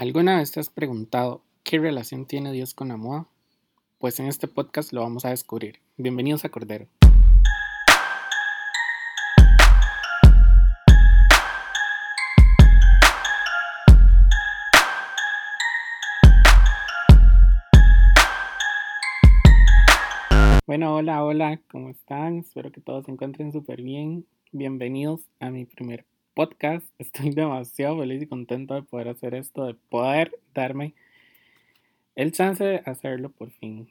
¿Alguna vez te has preguntado qué relación tiene Dios con la moda? Pues en este podcast lo vamos a descubrir. Bienvenidos a Cordero. Bueno, hola, hola, ¿cómo están? Espero que todos se encuentren súper bien. Bienvenidos a mi primer podcast. Estoy demasiado feliz y contento de poder hacer esto, de poder darme el chance de hacerlo por fin.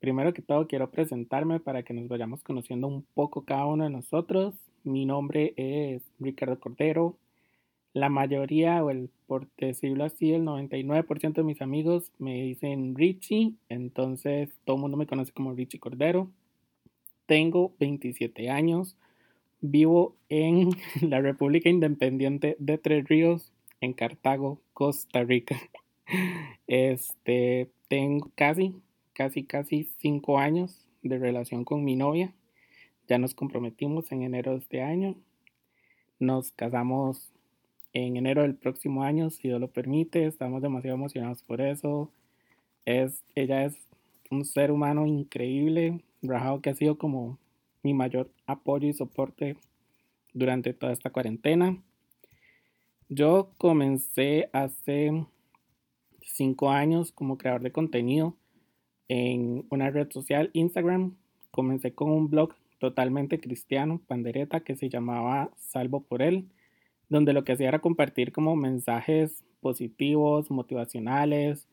Primero que todo quiero presentarme para que nos vayamos conociendo un poco cada uno de nosotros. Mi nombre es Ricardo Cordero. La mayoría, o el, por decirlo así, el 99% de mis amigos me dicen Richie, entonces todo el mundo me conoce como Richie Cordero. Tengo 27 años, Vivo en la República Independiente de Tres Ríos, en Cartago, Costa Rica. Este, tengo casi, casi, casi cinco años de relación con mi novia. Ya nos comprometimos en enero de este año. Nos casamos en enero del próximo año, si Dios lo permite. Estamos demasiado emocionados por eso. Es, ella es un ser humano increíble, rajado que ha sido como mi mayor apoyo y soporte durante toda esta cuarentena. Yo comencé hace cinco años como creador de contenido en una red social, Instagram. Comencé con un blog totalmente cristiano, pandereta, que se llamaba Salvo por él, donde lo que hacía era compartir como mensajes positivos, motivacionales.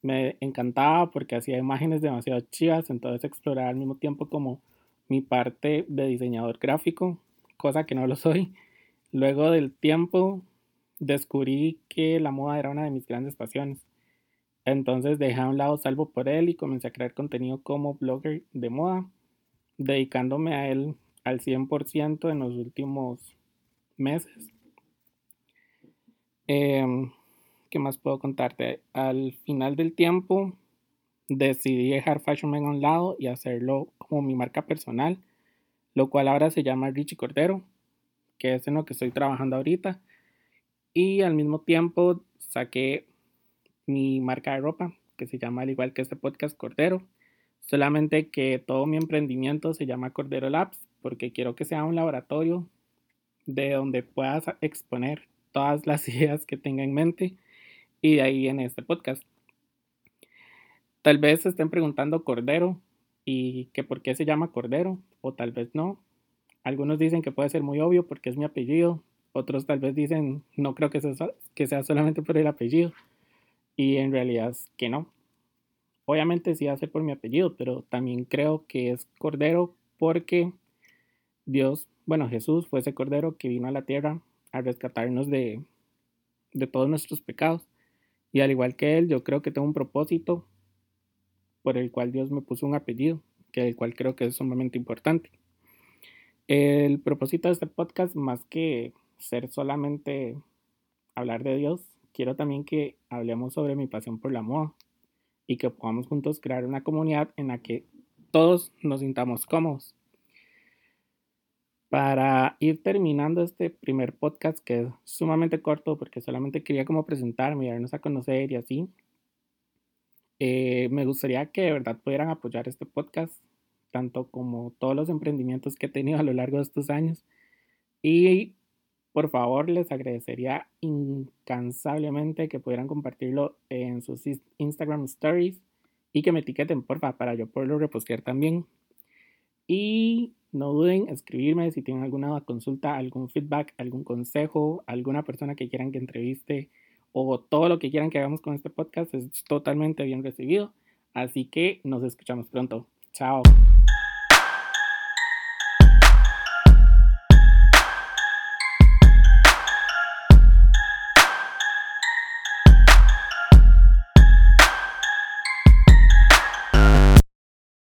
Me encantaba porque hacía imágenes demasiado chivas, entonces explorar al mismo tiempo como mi parte de diseñador gráfico, cosa que no lo soy. Luego del tiempo descubrí que la moda era una de mis grandes pasiones. Entonces dejé a un lado salvo por él y comencé a crear contenido como blogger de moda, dedicándome a él al 100% en los últimos meses. Em, ¿Qué más puedo contarte? Al final del tiempo decidí dejar Fashion Man a un lado y hacerlo como mi marca personal, lo cual ahora se llama Richie Cordero, que es en lo que estoy trabajando ahorita. Y al mismo tiempo saqué mi marca de ropa, que se llama al igual que este podcast Cordero, solamente que todo mi emprendimiento se llama Cordero Labs, porque quiero que sea un laboratorio de donde puedas exponer todas las ideas que tenga en mente y de ahí en este podcast. Tal vez se estén preguntando Cordero y que por qué se llama Cordero, o tal vez no. Algunos dicen que puede ser muy obvio porque es mi apellido, otros tal vez dicen no creo que sea, que sea solamente por el apellido, y en realidad es que no. Obviamente sí ser por mi apellido, pero también creo que es Cordero porque Dios, bueno, Jesús fue ese Cordero que vino a la tierra a rescatarnos de, de todos nuestros pecados. Y al igual que Él, yo creo que tengo un propósito por el cual Dios me puso un apellido, que el cual creo que es sumamente importante. El propósito de este podcast, más que ser solamente hablar de Dios, quiero también que hablemos sobre mi pasión por la moda y que podamos juntos crear una comunidad en la que todos nos sintamos cómodos. Para ir terminando este primer podcast, que es sumamente corto porque solamente quería como presentarme y darnos a conocer y así, eh, me gustaría que de verdad pudieran apoyar este podcast, tanto como todos los emprendimientos que he tenido a lo largo de estos años. Y por favor, les agradecería incansablemente que pudieran compartirlo en sus Instagram stories y que me etiqueten, porfa, para yo poderlo repostear también. Y no duden en escribirme si tienen alguna consulta, algún feedback, algún consejo, alguna persona que quieran que entreviste o todo lo que quieran que hagamos con este podcast es totalmente bien recibido. Así que nos escuchamos pronto. Chao.